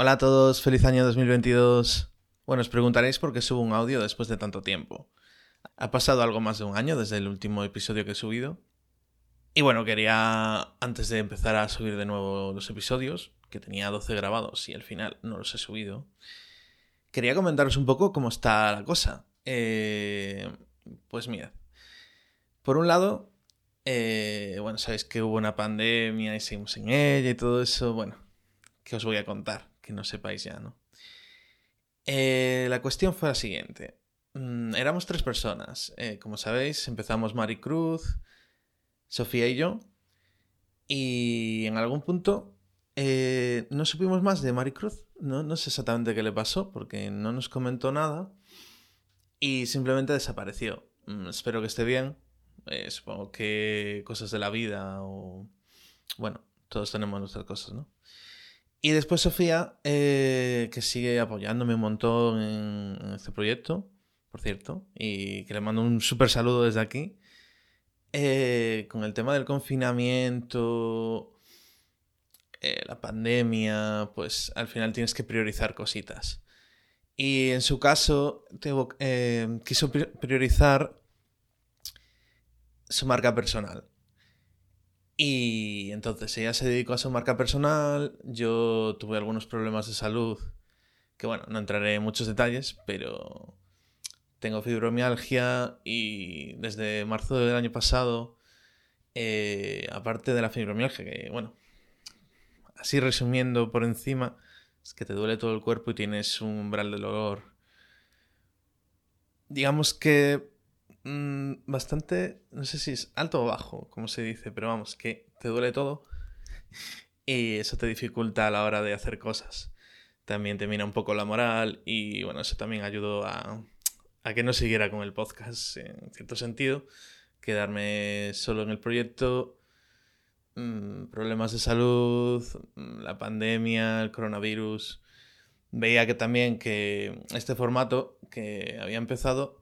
Hola a todos, feliz año 2022. Bueno, os preguntaréis por qué subo un audio después de tanto tiempo. Ha pasado algo más de un año desde el último episodio que he subido. Y bueno, quería, antes de empezar a subir de nuevo los episodios, que tenía 12 grabados y al final no los he subido, quería comentaros un poco cómo está la cosa. Eh, pues mira, por un lado, eh, bueno, sabéis que hubo una pandemia y seguimos en ella y todo eso, bueno, que os voy a contar, que no sepáis ya, ¿no? Eh, la cuestión fue la siguiente. Mm, éramos tres personas. como sabéis, empezamos Maricruz, Sofía y yo. Y en algún punto no supimos más de Maricruz. No, no sé exactamente qué le pasó porque no nos comentó nada. Y simplemente desapareció. Mm, espero que esté bien. Eh, supongo que cosas de la vida o... Bueno, todos tenemos nuestras cosas, ¿no? Y después Sofía, eh, que sigue apoyándome un montón en, este proyecto, por cierto, y que le mando un súper saludo desde aquí. Eh, con el tema del confinamiento, la pandemia, pues al final tienes que priorizar cositas. Y en su caso, quiso priorizar su marca personal. Y entonces ella se dedicó a su marca personal, yo tuve algunos problemas de salud, que bueno, no entraré en muchos detalles, pero tengo fibromialgia y desde marzo del año pasado, eh, aparte de la fibromialgia, que bueno, así resumiendo por encima, es que te duele todo el cuerpo y tienes un umbral de dolor. Digamos que Mm, bastante, no sé si es alto o bajo, como se dice, pero vamos, que te duele todo y eso te dificulta a la hora de hacer cosas. También te mina un poco la moral y bueno, eso también ayudó a, a que no siguiera con el podcast en cierto sentido, quedarme solo en el proyecto, mm, problemas de salud, mm, la pandemia, el coronavirus. Veía que también que este formato que había empezado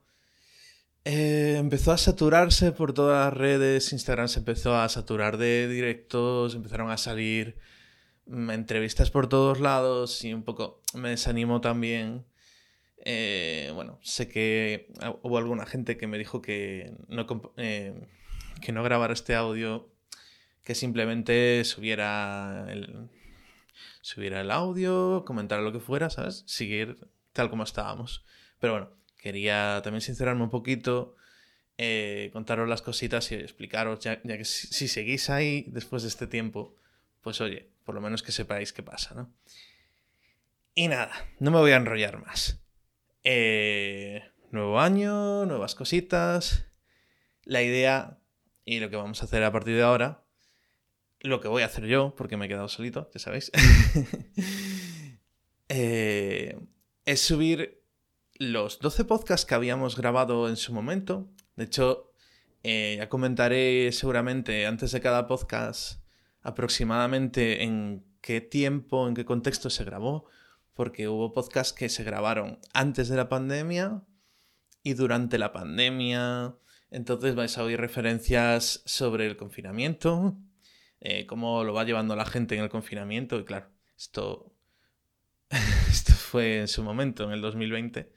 eh, empezó a saturarse por todas las redes, Instagram se empezó a saturar de directos, empezaron a salir mm, entrevistas por todos lados y un poco me desanimó también. Eh, bueno, sé que hubo alguna gente que me dijo que no, eh, que no grabara este audio, que simplemente subiera el, subiera el audio, comentar lo que fuera, ¿sabes? Seguir tal como estábamos. Pero bueno, quería también sincerarme un poquito, eh, contaros las cositas y explicaros, ya, que si, seguís ahí después de este tiempo, pues oye, por lo menos que sepáis qué pasa, ¿no? Y nada, no me voy a enrollar más. Eh, nuevo año, nuevas cositas. La idea y lo que vamos a hacer a partir de ahora, lo que voy a hacer yo, porque me he quedado solito, ya sabéis, eh, es subir los 12 podcasts que habíamos grabado en su momento. De hecho, eh, ya comentaré seguramente antes de cada podcast aproximadamente en qué tiempo, en qué contexto se grabó, porque hubo podcasts que se grabaron antes de la pandemia y durante la pandemia. Entonces vais a oír referencias sobre el confinamiento, eh, cómo lo va llevando la gente en el confinamiento. Y claro, esto, esto fue en su momento, en el 2020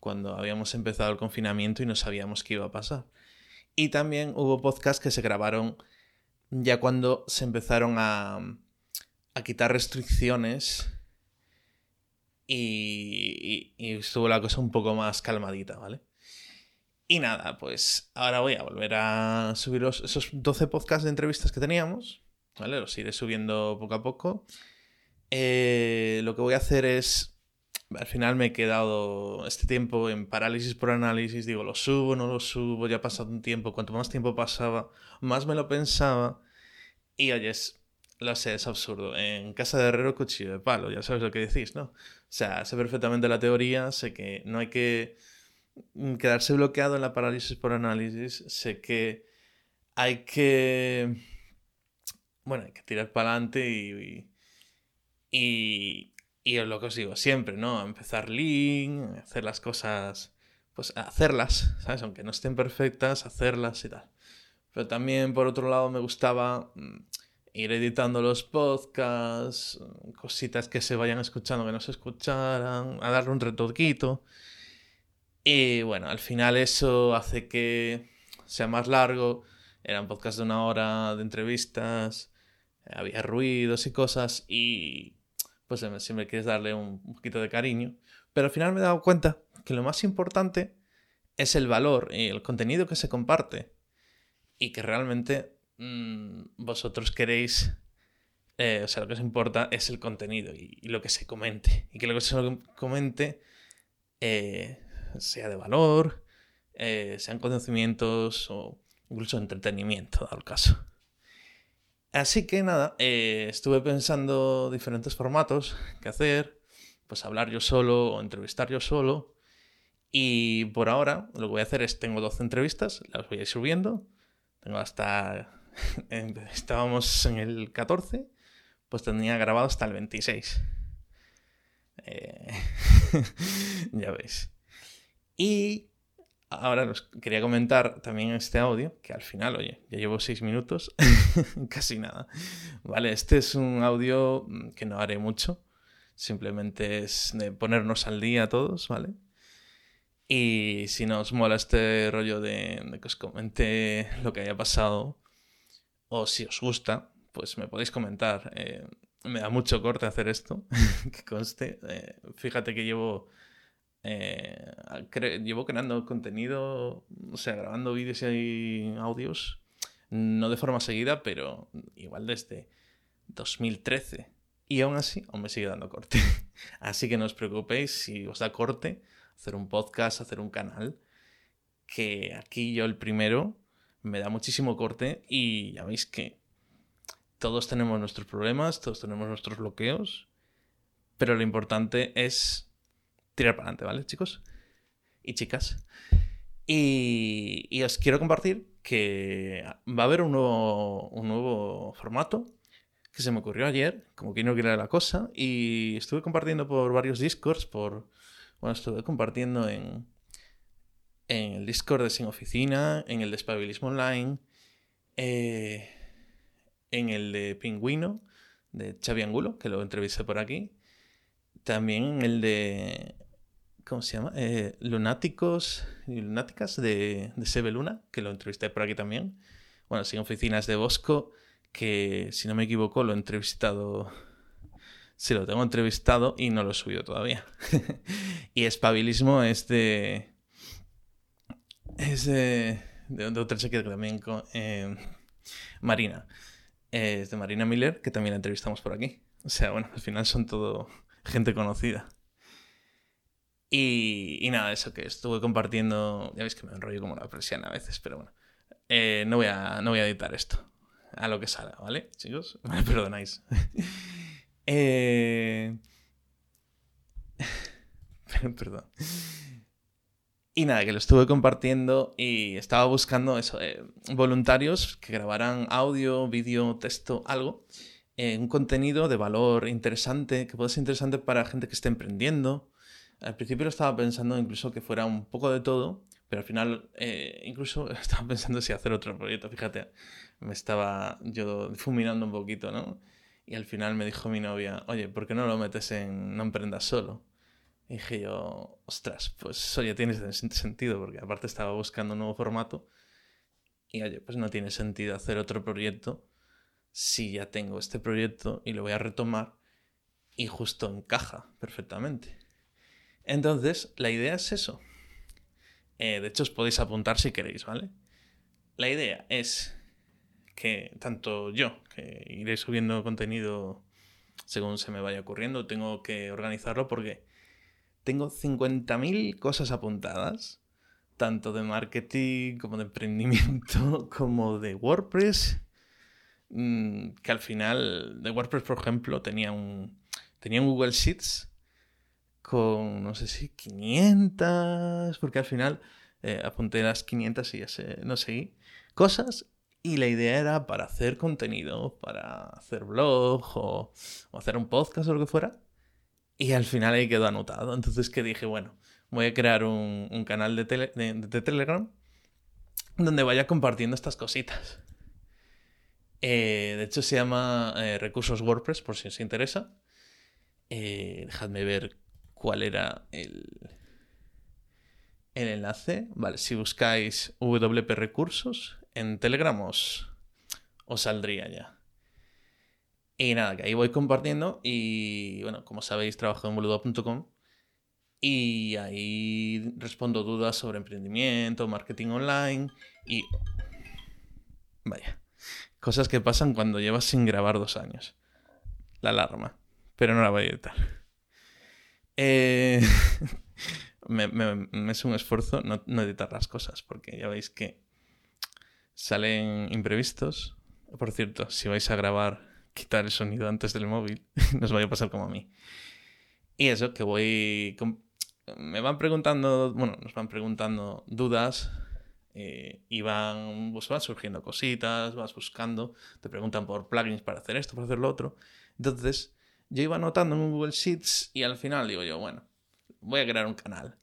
cuando habíamos empezado el confinamiento y no sabíamos qué iba a pasar. Y también hubo podcasts que se grabaron ya cuando se empezaron a, a quitar restricciones y, estuvo la cosa un poco más calmadita, ¿vale? Y nada, pues ahora voy a volver a subir esos 12 podcasts de entrevistas que teníamos, ¿vale? Los iré subiendo poco a poco. Eh, lo que voy a hacer es al final me he quedado este tiempo en parálisis por análisis, digo, lo subo, no lo subo, ya ha pasado un tiempo, cuanto más tiempo pasaba, más me lo pensaba y oyes, lo sé, es absurdo, en casa de herrero cuchillo de palo, ya sabes lo que decís, ¿no? O sea, sé perfectamente la teoría, sé que no hay que quedarse bloqueado en la parálisis por análisis, sé que hay que, bueno, hay que tirar para adelante y es lo que os digo siempre, ¿no? Empezar lean, hacer las cosas, pues hacerlas, ¿sabes? Aunque no estén perfectas, hacerlas y tal. Pero también, por otro lado, me gustaba mm, ir editando los podcasts, cositas que se vayan escuchando que no se escucharan, a darle un retoquito. Y bueno, al final eso hace que sea más largo. Eran podcasts de una hora de entrevistas, había ruidos y cosas y pues siempre quieres darle un, poquito de cariño. Pero al final me he dado cuenta que lo más importante es el valor y el contenido que se comparte y que realmente mm, vosotros queréis, eh, o sea, lo que os importa es el contenido y, lo que se comente. Y que lo que se comente eh, sea de valor, eh, sean conocimientos o incluso entretenimiento, dado el caso. Así que nada, estuve pensando diferentes formatos que hacer, pues hablar yo solo o entrevistar yo solo. Y por ahora lo que voy a hacer es, tengo 12 entrevistas, las voy a ir subiendo tengo hasta... Estábamos en el 14, pues tenía grabado hasta el 26. Eh, ya veis. Y ahora os quería comentar también este audio, que al final, oye, ya llevo 6 minutos, casi nada. Vale, este es un audio que no haré mucho, simplemente es de ponernos al día todos, ¿vale? Y si nos mola este rollo de, que os comente lo que haya pasado, o si os gusta, pues me podéis comentar. Eh, me da mucho corte hacer esto, que conste. Eh, fíjate que llevo, eh, llevo creando contenido, o sea, grabando vídeos y audios, no de forma seguida, pero igual desde 2013. Y aún así, aún me sigue dando corte. así que no os preocupéis si os da corte hacer un podcast, hacer un canal, que aquí yo el primero me da muchísimo corte y ya veis que todos tenemos nuestros problemas, todos tenemos nuestros bloqueos, pero lo importante es tirar para adelante, ¿vale, chicos? Y chicas. Y, os quiero compartir que va a haber un nuevo, un nuevo formato que se me ocurrió ayer, como que no quiera la cosa, y estuve compartiendo por varios discords, por, bueno, estuve compartiendo en, en el Discord de Sin Oficina, en el de Espabilismo Online, eh, en el de Pingüino, de Xavi Angulo, que lo entrevisté por aquí. También en el de. ¿Cómo se llama? Eh, Lunáticos y Lunáticas de, de Luna, que lo entrevisté por aquí también. Bueno, Sin Oficinas de Bosco, que si no me equivoco lo he entrevistado Sí, lo tengo entrevistado y no lo he subido todavía. y espabilismo es de. Es de. De, otra chica también. Con, eh, Marina. es de Marina Miller, que también la entrevistamos por aquí. O sea, bueno, al final son todo gente conocida. Y, nada, eso que estuve compartiendo. Ya veis que me enrollo como la presión a veces, pero bueno. Eh, no, voy a, no voy a editar esto. A lo que salga, ¿vale, chicos? Me perdonáis. Eh... Perdón. Y nada, que lo estuve compartiendo y estaba buscando eso, eh, voluntarios que grabaran audio, vídeo, texto, algo. Un contenido de valor interesante, que pueda ser interesante para gente que esté emprendiendo. Al principio estaba pensando incluso que fuera un poco de todo, pero al final eh, incluso estaba pensando si hacer otro proyecto. Fíjate, me estaba yo difuminando un poquito, ¿no? Y al final me dijo mi novia, oye, ¿por qué no lo metes en No emprendas solo? Y dije yo, ostras, pues oye, tiene sentido, porque aparte estaba buscando un nuevo formato. Y oye, pues no tiene sentido hacer otro proyecto si ya tengo este proyecto y lo voy a retomar y justo encaja perfectamente. Entonces, la idea es eso. Eh, de hecho, os podéis apuntar si queréis, ¿vale? La idea es que tanto yo, que iré subiendo contenido según se me vaya ocurriendo, tengo que organizarlo porque tengo 50.000 cosas apuntadas, tanto de marketing como de emprendimiento, como de WordPress, mm, que al final, de WordPress, por ejemplo, tenía un, tenía un Google Sheets con, no sé si 500, porque al final eh, apunté las 500 y ya sé, no seguí, cosas y la idea era para hacer contenido, para hacer blog o, hacer un podcast o lo que fuera. Y al final ahí quedó anotado. Entonces que dije, bueno, voy a crear un, canal de, Telegram donde vaya compartiendo estas cositas. Eh, de hecho, se llama eh, Recursos WordPress, por si os interesa. Dejadme ver cuál era el, el enlace. Vale, si buscáis WP Recursos en Telegram os, os saldría ya. Y nada, que ahí voy compartiendo y bueno, como sabéis, trabajo en boludo.com y ahí respondo dudas sobre emprendimiento, marketing online y... Vaya, cosas que pasan cuando llevas sin grabar dos años. La alarma, pero no la voy a editar. Eh... me, es un esfuerzo no, editar las cosas, porque ya veis que salen imprevistos. Por cierto, si vais a grabar, quitar el sonido antes del móvil, nos vaya a pasar como a mí. Y eso, que voy... Me van preguntando, bueno, nos van preguntando dudas eh, y van, pues van surgiendo cositas, vas buscando, te preguntan por plugins para hacer esto, para hacer lo otro. Entonces, yo iba anotando en Google Sheets y al final digo yo, bueno, voy a crear un canal.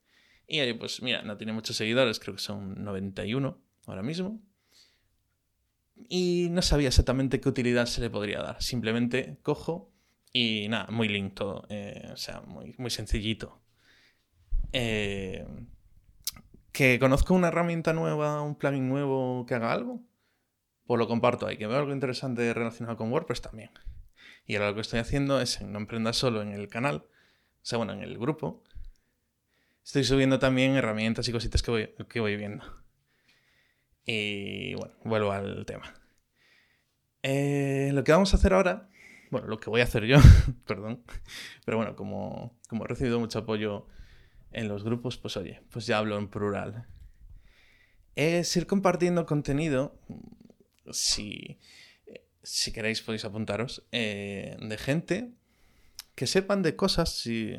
Y ahí, pues mira, no tiene muchos seguidores, creo que son 91 ahora mismo. Y no sabía exactamente qué utilidad se le podría dar. Simplemente cojo y nada, muy link todo. Eh, o sea, muy, muy sencillito. Eh, que conozco una herramienta nueva, un plugin nuevo que haga algo, pues lo comparto ahí. Que veo algo interesante relacionado con WordPress también. Y ahora lo que estoy haciendo es No Emprendas Solo en el canal, o sea, bueno, en el grupo, estoy subiendo también herramientas y cositas que voy, que voy viendo. Y bueno, vuelvo al tema. Eh, lo que vamos a hacer ahora, bueno, lo que voy a hacer yo, perdón, pero bueno, como, como he recibido mucho apoyo en los grupos, pues oye, pues ya hablo en plural. Es ir compartiendo contenido, si, si queréis podéis apuntaros, eh, de gente que sepan de cosas, si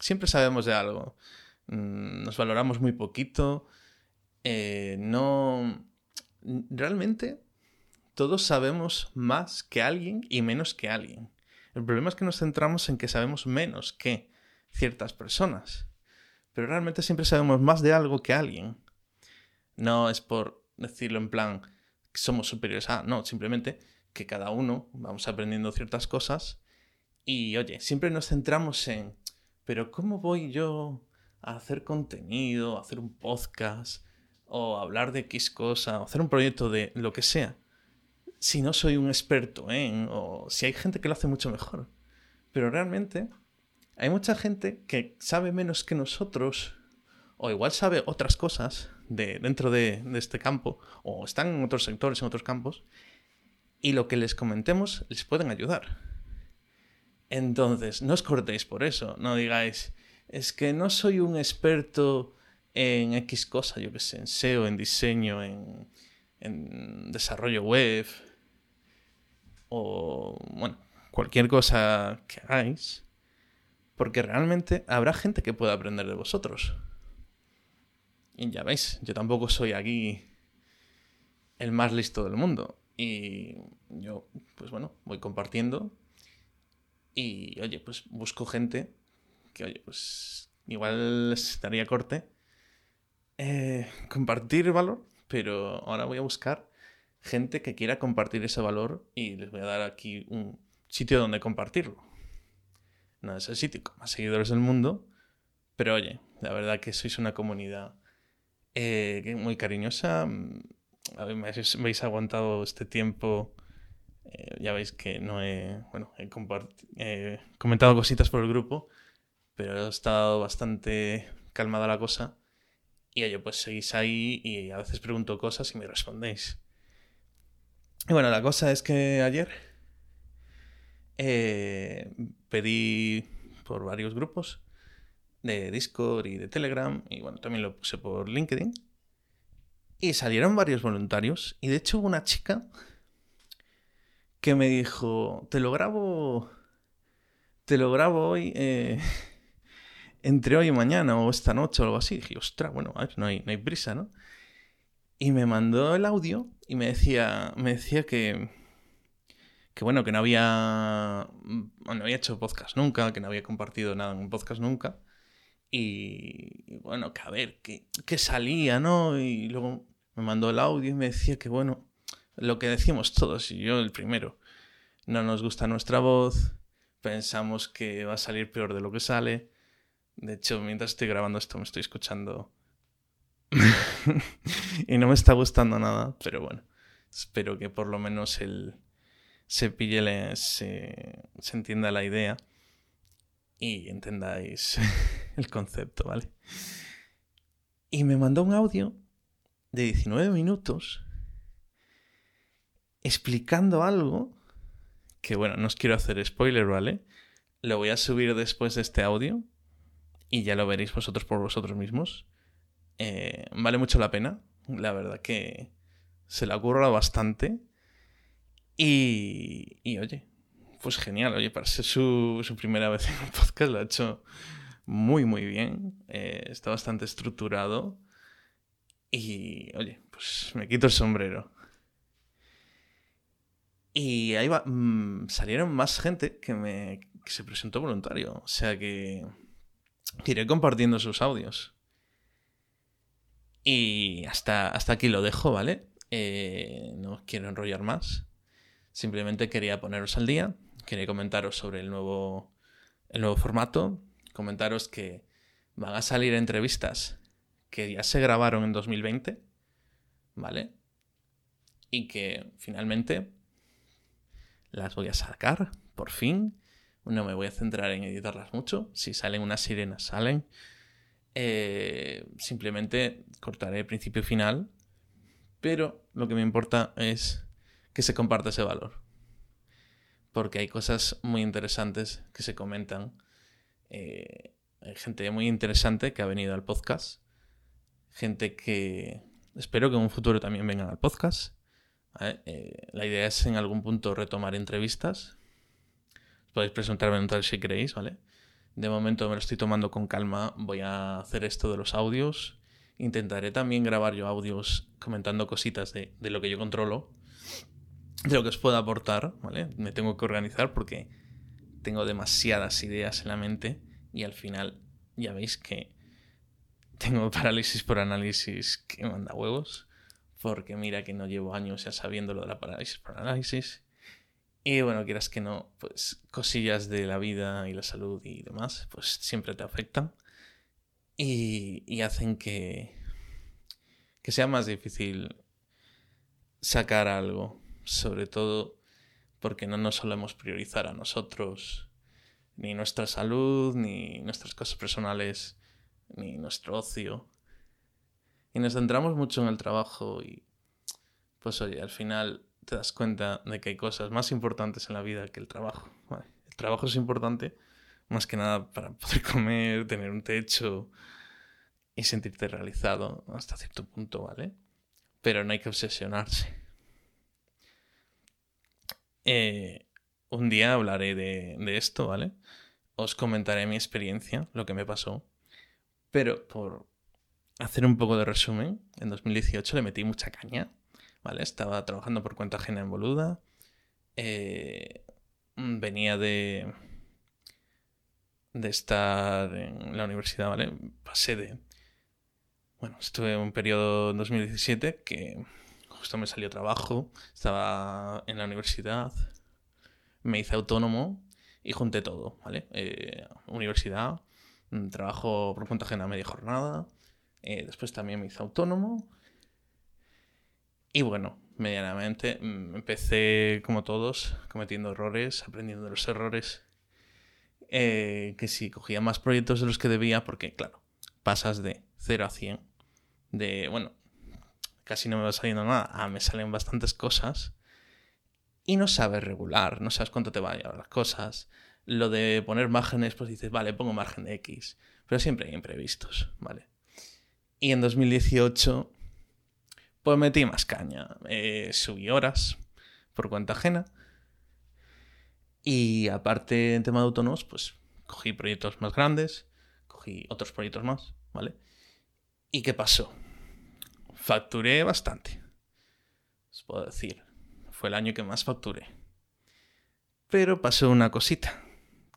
siempre sabemos de algo. Mm, nos valoramos muy poquito, eh, no... Realmente todos sabemos más que alguien y menos que alguien. El problema es que nos centramos en que sabemos menos que ciertas personas. Pero realmente siempre sabemos más de algo que alguien. No es por decirlo en plan somos superiores a, no, simplemente que cada uno vamos aprendiendo ciertas cosas y oye, siempre nos centramos en, pero ¿cómo voy yo a hacer contenido, a hacer un podcast, o hablar de X cosa, o hacer un proyecto de lo que sea, si no soy un experto en, o si hay gente que lo hace mucho mejor. Pero realmente hay mucha gente que sabe menos que nosotros, o igual sabe otras cosas de, dentro de, de este campo, o están en otros sectores, en otros campos, y lo que les comentemos les pueden ayudar. Entonces, no os cortéis por eso, no digáis, es que no soy un experto en X cosa, yo que sé, en SEO, en diseño, en, en desarrollo web, o, bueno, cualquier cosa que hagáis, porque realmente habrá gente que pueda aprender de vosotros. Y ya veis, yo tampoco soy aquí el más listo del mundo. Y yo, pues bueno, voy compartiendo. Y oye, pues busco gente que, oye, pues igual estaría corte eh, compartir valor, pero ahora voy a buscar gente que quiera compartir ese valor y les voy a dar aquí un sitio donde compartirlo. No es el sitio con más seguidores del mundo, pero oye, la verdad que sois una comunidad eh, muy cariñosa. Me habéis aguantado este tiempo. Eh, ya veis que no he, bueno, he comentado cositas por el grupo, pero ha estado bastante calmada la cosa. Y oye, pues seguís ahí y a veces pregunto cosas y me respondéis. Y bueno, la cosa es que ayer eh, pedí por varios grupos de Discord y de Telegram, y bueno, también lo puse por LinkedIn. Y salieron varios voluntarios, y de hecho hubo una chica que me dijo, te lo grabo, te lo grabo hoy, eh, entre hoy y mañana, o esta noche, o algo así. dije, ostras, bueno, no hay, no hay prisa, ¿no? Y me mandó el audio y me decía, me decía que, que bueno, que no había, no había hecho podcast nunca, que no había compartido nada en un podcast nunca. Y, bueno, que a ver, que, que salía, ¿no? Y luego me mandó el audio y me decía que bueno, lo que decimos todos, y yo el primero. No nos gusta nuestra voz, pensamos que va a salir peor de lo que sale. De hecho, mientras estoy grabando esto me estoy escuchando y no me está gustando nada, pero bueno, espero que por lo menos el, se pille, se, se entienda la idea y entendáis el concepto, ¿vale? Y me mandó un audio de 19 minutos explicando algo que, bueno, no os quiero hacer spoiler, ¿vale? Lo voy a subir después de este audio y ya lo veréis vosotros por vosotros mismos. Eh, vale mucho la pena, la verdad que se la ocurra bastante. Y, y oye, pues genial, oye, para ser su, su, primera vez en un podcast lo ha hecho muy, muy bien. Eh, está bastante estructurado. Y, oye, pues me quito el sombrero. Y ahí va, mmm, salieron más gente que, me, que se presentó voluntario. O sea que, que iré compartiendo sus audios. Y hasta, hasta aquí lo dejo, ¿vale? Eh, no quiero enrollar más. Simplemente quería poneros al día. Quería comentaros sobre el nuevo, el nuevo formato. Comentaros que van a salir entrevistas que ya se grabaron en 2020, ¿vale? Y que finalmente las voy a sacar, por fin. No me voy a centrar en editarlas mucho. Si salen unas sirenas, salen. Eh, simplemente cortaré principio y final. Pero lo que me importa es que se comparta ese valor. Porque hay cosas muy interesantes que se comentan. Eh, hay gente muy interesante que ha venido al podcast gente que espero que en un futuro también vengan al podcast. Eh, la idea es en algún punto retomar entrevistas. Podéis presentarme en tal si queréis, ¿vale? De momento me lo estoy tomando con calma. Voy a hacer esto de los audios. Intentaré también grabar yo audios comentando cositas de, de lo que yo controlo. De lo que os pueda aportar, ¿vale? Me tengo que organizar porque tengo demasiadas ideas en la mente y al final ya veis que tengo parálisis por análisis que manda huevos. Porque mira que no llevo años ya sabiendo lo de la parálisis por análisis. Y bueno, quieras que no, pues cosillas de la vida y la salud y demás, pues siempre te afectan. Y, y hacen que, que sea más difícil sacar algo. Sobre todo porque no nos solemos priorizar a nosotros, ni nuestra salud, ni nuestras cosas personales ni nuestro ocio. Y nos centramos mucho en el trabajo y pues oye, al final te das cuenta de que hay cosas más importantes en la vida que el trabajo. el trabajo es importante más que nada para poder comer, tener un techo y sentirte realizado hasta cierto punto, ¿vale? Pero no hay que obsesionarse. Eh, un día hablaré de, de esto, ¿vale? Os comentaré mi experiencia, lo que me pasó pero por hacer un poco de resumen, en 2018 le metí mucha caña, ¿vale? Estaba trabajando por cuenta ajena en Boluda. Eh, venía de, de estar en la universidad, ¿vale? Pasé de... Bueno, estuve un periodo en 2017 que justo me salió trabajo, estaba en la universidad, me hice autónomo y junté todo, ¿vale? Eh, universidad, trabajo por cuenta ajena media jornada. Eh, después también me hice autónomo. Y bueno, medianamente mm, empecé como todos, cometiendo errores, aprendiendo de los errores. Eh, que si cogía más proyectos de los que debía, porque claro, pasas de 0 a 100. De, bueno, casi no me va saliendo nada, ah, me salen bastantes cosas. Y no sabes regular, no sabes cuánto te van a llevar las cosas lo de poner márgenes, pues dices, vale, pongo margen de X. Pero siempre hay imprevistos, ¿vale? Y en 2018, pues metí más caña. Eh, subí horas por cuenta ajena. Y aparte, en tema de autónomos, pues cogí proyectos más grandes, cogí otros proyectos más, ¿vale? ¿Y qué pasó? Facturé bastante. Os puedo decir, fue el año que más facturé. Pero pasó una cosita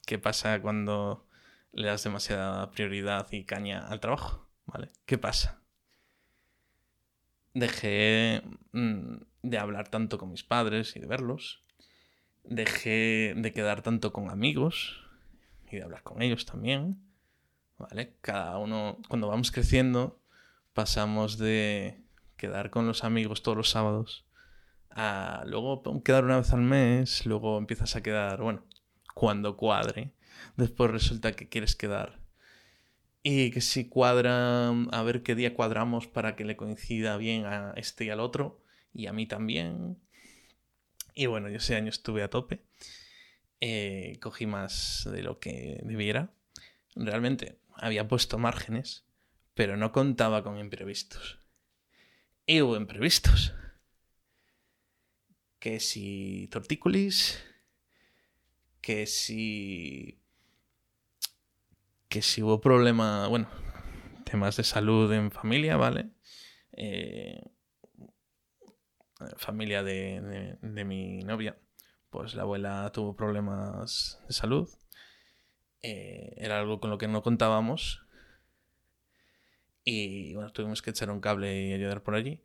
qué pasa cuando le das demasiada prioridad y caña al trabajo, ¿vale? ¿Qué pasa? Dejé mm, de hablar tanto con mis padres y de verlos. Dejé de quedar tanto con amigos y de hablar con ellos también. ¿Vale? Cada uno, cuando vamos creciendo, pasamos de quedar con los amigos todos los sábados a luego quedar una vez al mes, luego empiezas a quedar, bueno, cuando cuadre. Después resulta que quieres quedar. Y que si cuadra, a ver qué día cuadramos para que le coincida bien a este y al otro y a mí también. Y bueno, yo ese año estuve a tope. Eh, cogí más de lo que debiera. Realmente había puesto márgenes, pero no contaba con imprevistos. Y hubo imprevistos. Que si tortícolis, que si... Que si hubo problema, bueno, temas de salud en familia, ¿vale? Eh, familia de, mi novia, pues la abuela tuvo problemas de salud. Eh, era algo con lo que no contábamos. Y bueno, tuvimos que echar un cable y ayudar por allí.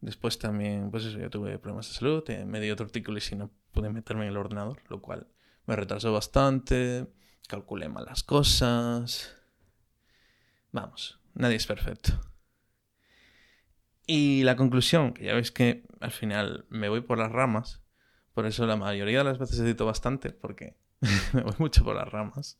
Después también, pues eso, yo tuve problemas de salud, eh, me dio tortícolis y no pude meterme en el ordenador, lo cual me retrasó bastante, calculé mal las cosas. Vamos, nadie es perfecto. Y la conclusión, que ya veis que al final me voy por las ramas, por eso la mayoría de las veces edito bastante, porque me voy mucho por las ramas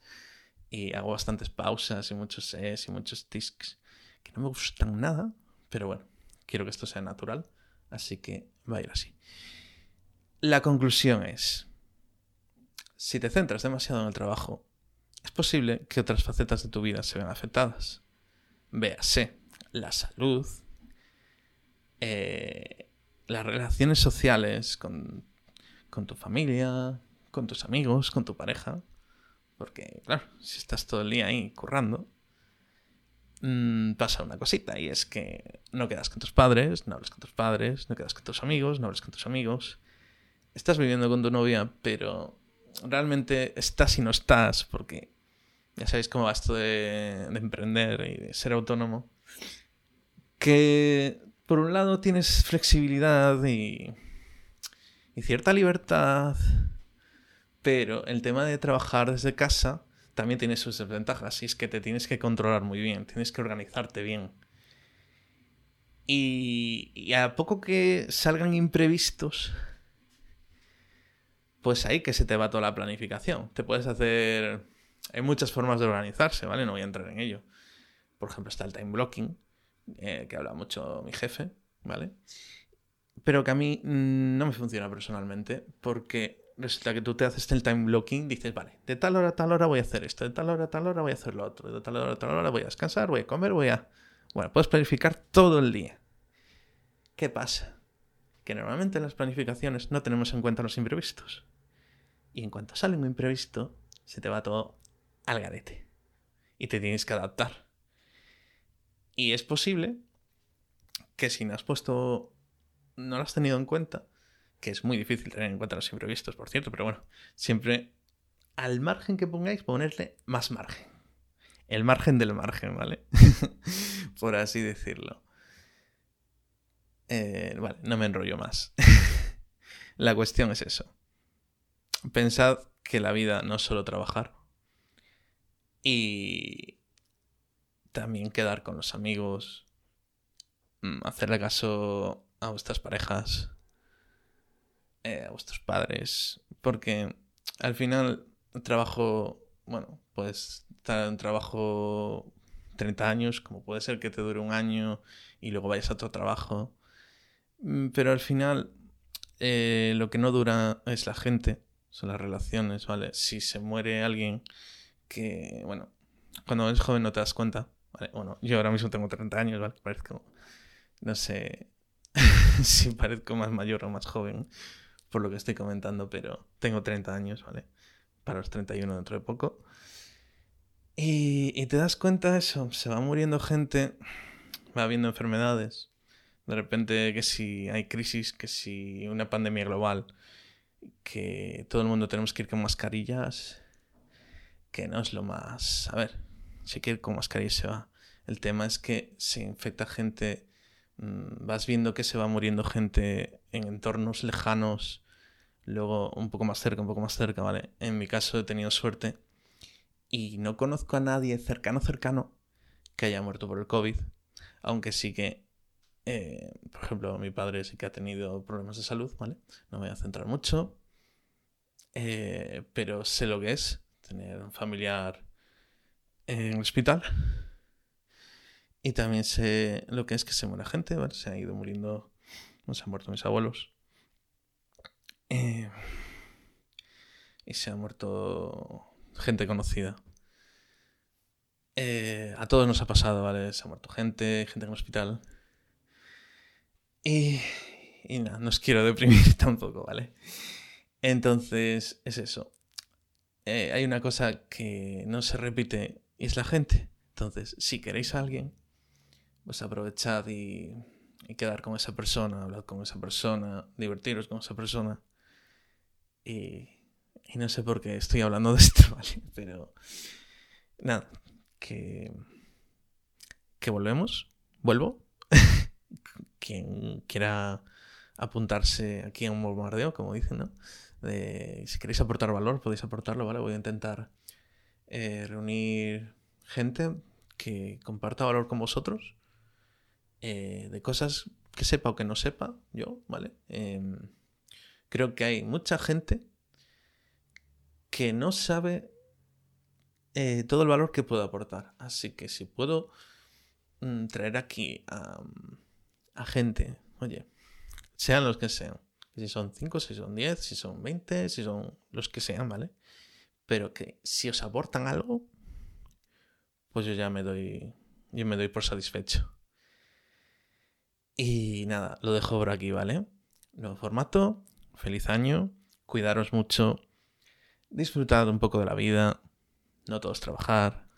y hago bastantes pausas y muchos es y muchos tisks que no me gustan nada, pero bueno, quiero que esto sea natural, así que va a ir así. La conclusión es, si te centras demasiado en el trabajo, es posible que otras facetas de tu vida se vean afectadas. Véase la salud, eh, las relaciones sociales con, tu familia, con tus amigos, con tu pareja. Porque, claro, si estás todo el día ahí currando, mm, pasa una cosita y es que no quedas con tus padres, no hablas con tus padres, no quedas con tus amigos, no hablas con tus amigos. Estás viviendo con tu novia, pero realmente estás y no estás porque ya sabéis cómo va esto de, de emprender y de ser autónomo. Que por un lado tienes flexibilidad y, cierta libertad, pero el tema de trabajar desde casa también tiene sus desventajas y es que te tienes que controlar muy bien, tienes que organizarte bien. Y, a poco que salgan imprevistos, pues ahí que se te va toda la planificación. Te puedes hacer... Hay muchas formas de organizarse, ¿vale? No voy a entrar en ello. Por ejemplo, está el time blocking, eh, que habla mucho mi jefe, ¿vale? Pero que a mí mm, no me funciona personalmente, porque resulta que tú te haces el time blocking, dices, vale, de tal hora a tal hora voy a hacer esto, de tal hora a tal hora voy a hacer lo otro, de tal hora a tal hora voy a descansar, voy a comer, voy a... Bueno, puedes planificar todo el día. ¿Qué pasa? Que normalmente en las planificaciones no tenemos en cuenta los imprevistos. Y en cuanto sale un imprevisto, se te va todo al garete. Y te tienes que adaptar. Y es posible que si no has puesto, no lo has tenido en cuenta, que es muy difícil tener en cuenta los imprevistos, por cierto, pero bueno, siempre al margen que pongáis, ponerle más margen. El margen del margen, ¿vale? por así decirlo. Eh, vale, no me enrollo más. la cuestión es eso. Pensad que la vida no es solo trabajar. Y también quedar con los amigos, mm, hacerle caso a vuestras parejas, eh, a vuestros padres, porque al final el trabajo, bueno, puedes estar en trabajo 30 años, como puede ser que te dure un año y luego vayas a otro trabajo, mm, pero al final eh, lo que no dura es la gente, son las relaciones, ¿vale? Si se muere alguien que, bueno, cuando eres joven no te das cuenta, bueno, yo ahora mismo tengo 30 años, ¿vale? Parezco, no sé si parezco más mayor o más joven por lo que estoy comentando, pero tengo 30 años, ¿vale? Para los 31 dentro de poco. Y, y te das cuenta de eso, se va muriendo gente, va habiendo enfermedades. De repente que si hay crisis, que si una pandemia global, que todo el mundo tenemos que ir con mascarillas, que no es lo más... A ver, si quiere con mascarilla se va. El tema es que se infecta gente mm, vas viendo que se va muriendo gente en entornos lejanos, luego un poco más cerca, un poco más cerca, ¿vale? En mi caso he tenido suerte y no conozco a nadie cercano, cercano que haya muerto por el COVID, aunque sí que, eh, por ejemplo, mi padre sí que ha tenido problemas de salud, ¿vale? No me voy a centrar mucho, eh, pero sé lo que es tener un familiar en el hospital. Y también sé lo que es que se muera gente, ¿vale? Se han ido muriendo, no se han muerto mis abuelos. Eh, y se ha muerto gente conocida. Eh, a todos nos ha pasado, ¿vale? Se ha muerto gente, gente en el hospital. Y, y nada, no os quiero deprimir tampoco, ¿vale? Entonces, es eso. Eh, hay una cosa que no se repite y es la gente. Entonces, si queréis a alguien, pues aprovechad y, y quedar con esa persona, hablar con esa persona, divertiros con esa persona. Y, y no sé por qué estoy hablando de esto, ¿vale? Pero nada, que, que volvemos, vuelvo. Quien quiera apuntarse aquí a un bombardeo, como dicen, ¿no? si queréis aportar valor, podéis aportarlo, ¿vale? Voy a intentar eh, reunir gente que comparta valor con vosotros, eh, de cosas que sepa o que no sepa, yo, ¿vale? Em, creo que hay mucha gente que no sabe eh, todo el valor que puedo aportar. Así que si puedo mm, traer aquí a, a, gente, oye, sean los que sean, si son 5, si son 10, si son 20, si son los que sean, ¿vale? Pero que si os aportan algo, pues yo ya me doy, yo me doy por satisfecho. Y nada, lo dejo por aquí, ¿vale? Nuevo formato, feliz año, cuidaros mucho, disfrutad un poco de la vida, no todos trabajar.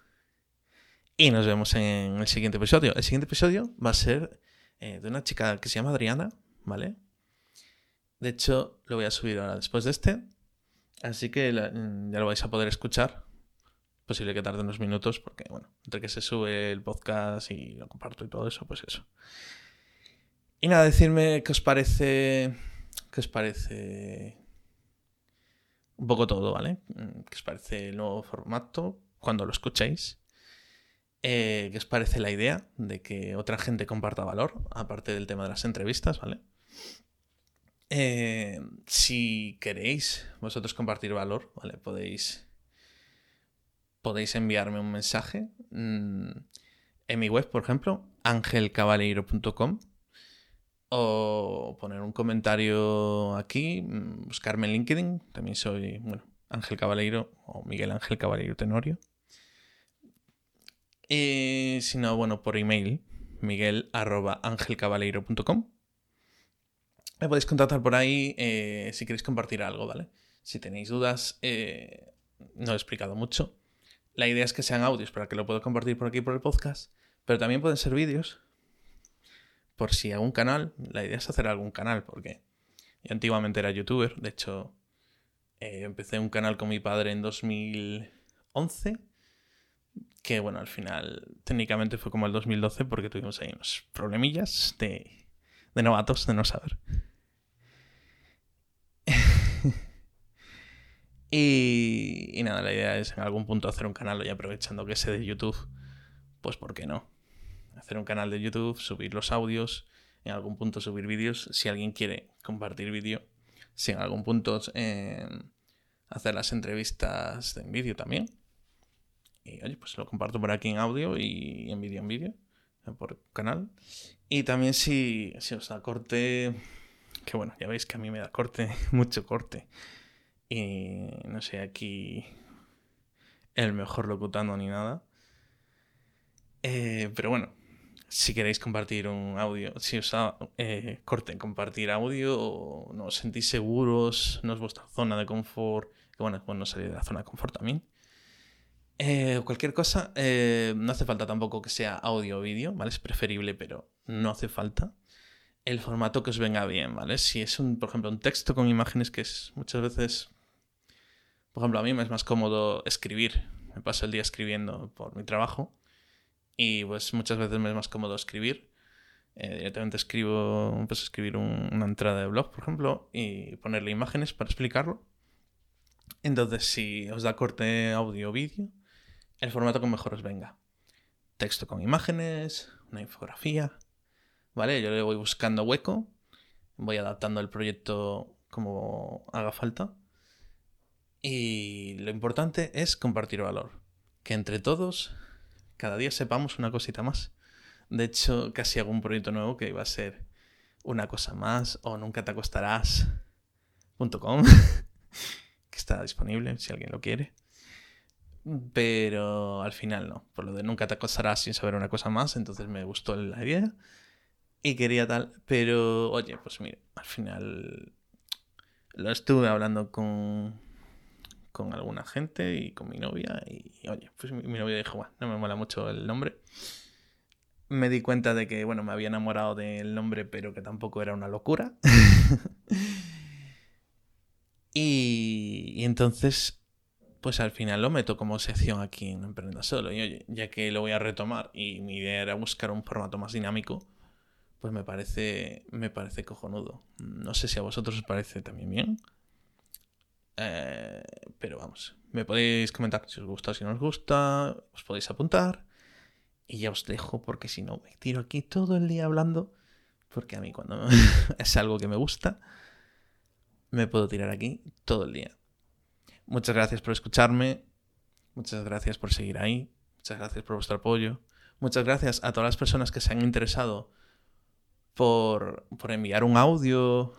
Y nos vemos en el siguiente episodio. El siguiente episodio va a ser eh, de una chica que se llama Adriana, ¿vale? De hecho, lo voy a subir ahora después de este. Así que mm, ya lo vais a poder escuchar. Posible que tarde unos minutos, porque, bueno, entre que se sube el podcast y lo comparto y todo eso, pues eso. Y nada, decirme qué os parece. ¿Qué os parece un poco todo, ¿vale? Mm, ¿Qué os parece el nuevo formato cuando lo escuchéis? Eh, ¿Qué os parece la idea de que otra gente comparta valor, aparte del tema de las entrevistas, ¿vale? Eh, si queréis vosotros compartir valor, ¿vale? Podéis, podéis enviarme un mensaje mm, en mi web, por ejemplo, angelcabaleiro.com o poner un comentario aquí, mm, buscarme en LinkedIn, también soy, bueno, Ángel Cabaleiro o Miguel Ángel Cabaleiro Tenorio. Y si no, bueno, por email, miguel arroba. Me podéis contactar por ahí eh, si queréis compartir algo, ¿vale? Si tenéis dudas, eh, no he explicado mucho. La idea es que sean audios para que lo pueda compartir por aquí por el podcast, pero también pueden ser vídeos por si algún canal, la idea es hacer algún canal, porque yo antiguamente era youtuber, de hecho eh, empecé un canal con mi padre en 2011, que bueno, al final técnicamente fue como el 2012 porque tuvimos ahí unos problemillas de, de novatos, de no saber. y, y nada, la idea es en algún punto hacer un canal y aprovechando que sé de YouTube, pues ¿por qué no? hacer un canal de YouTube, subir los audios, en algún punto subir vídeos, si alguien quiere compartir vídeo, si en algún punto eh, hacer las entrevistas en vídeo también. Y oye, pues lo comparto por aquí en audio y en vídeo en vídeo, eh, por canal. Y también si, si os da corte, que bueno, ya veis que a mí me da corte, mucho corte. Y no sé, aquí el mejor locutando ni nada. Eh, pero bueno, si queréis compartir un audio, si os da eh, corte compartir audio, no os sentís seguros, no es vuestra zona de confort, que bueno, bueno salir de la zona de confort también. Eh, cualquier cosa, eh, no hace falta tampoco que sea audio o vídeo, ¿vale? Es preferible, pero no hace falta. El formato que os venga bien, ¿vale? Si es un, por ejemplo, un texto con imágenes que es muchas veces, por ejemplo, a mí me es más cómodo escribir. Me paso el día escribiendo por mi trabajo y pues muchas veces me es más cómodo escribir Eh, directamente escribo, pues escribir una entrada de blog, por ejemplo, y ponerle imágenes para explicarlo. Entonces, si os da corte audio o vídeo, el formato que mejor os venga. Texto con imágenes, una infografía, ¿vale? Yo le voy buscando hueco, voy adaptando el proyecto como haga falta. Y lo importante es compartir valor. Que entre todos, cada día sepamos una cosita más. De hecho, casi hago un proyecto nuevo que iba a ser una cosa más o nunca te acostarás.com, que está disponible si alguien lo quiere. Pero al final no, por lo de nunca te acostarás sin saber una cosa más, entonces me gustó la idea y quería tal, pero oye, pues mira, al final lo estuve hablando con, con alguna gente y con mi novia y oye, pues mi, mi novia dijo, bueno, no me mola mucho el nombre me di cuenta de que, bueno, me había enamorado del nombre, pero que tampoco era una locura. y, entonces, pues al final lo meto como sección aquí en Emprenda Solo. Y oye, ya que lo voy a retomar y mi idea era buscar un formato más dinámico, pues me parece, me parece cojonudo. No sé si a vosotros os parece también bien. Eh, pero vamos, me podéis comentar si os gusta o si no os gusta, os podéis apuntar. Y ya os dejo porque si no me tiro aquí todo el día hablando. Porque a mí cuando es algo que me gusta, me puedo tirar aquí todo el día. Muchas gracias por escucharme. Muchas gracias por seguir ahí. Muchas gracias por vuestro apoyo. Muchas gracias a todas las personas que se han interesado por, por enviar un audio.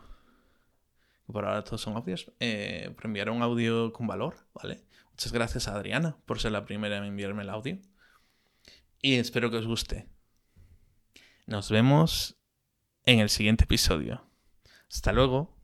Por ahora todos son audios. Eh, por enviar un audio con valor, ¿vale? Muchas gracias a Adriana por ser la primera en enviarme el audio y espero que os guste. Nos vemos en el siguiente episodio. Hasta luego.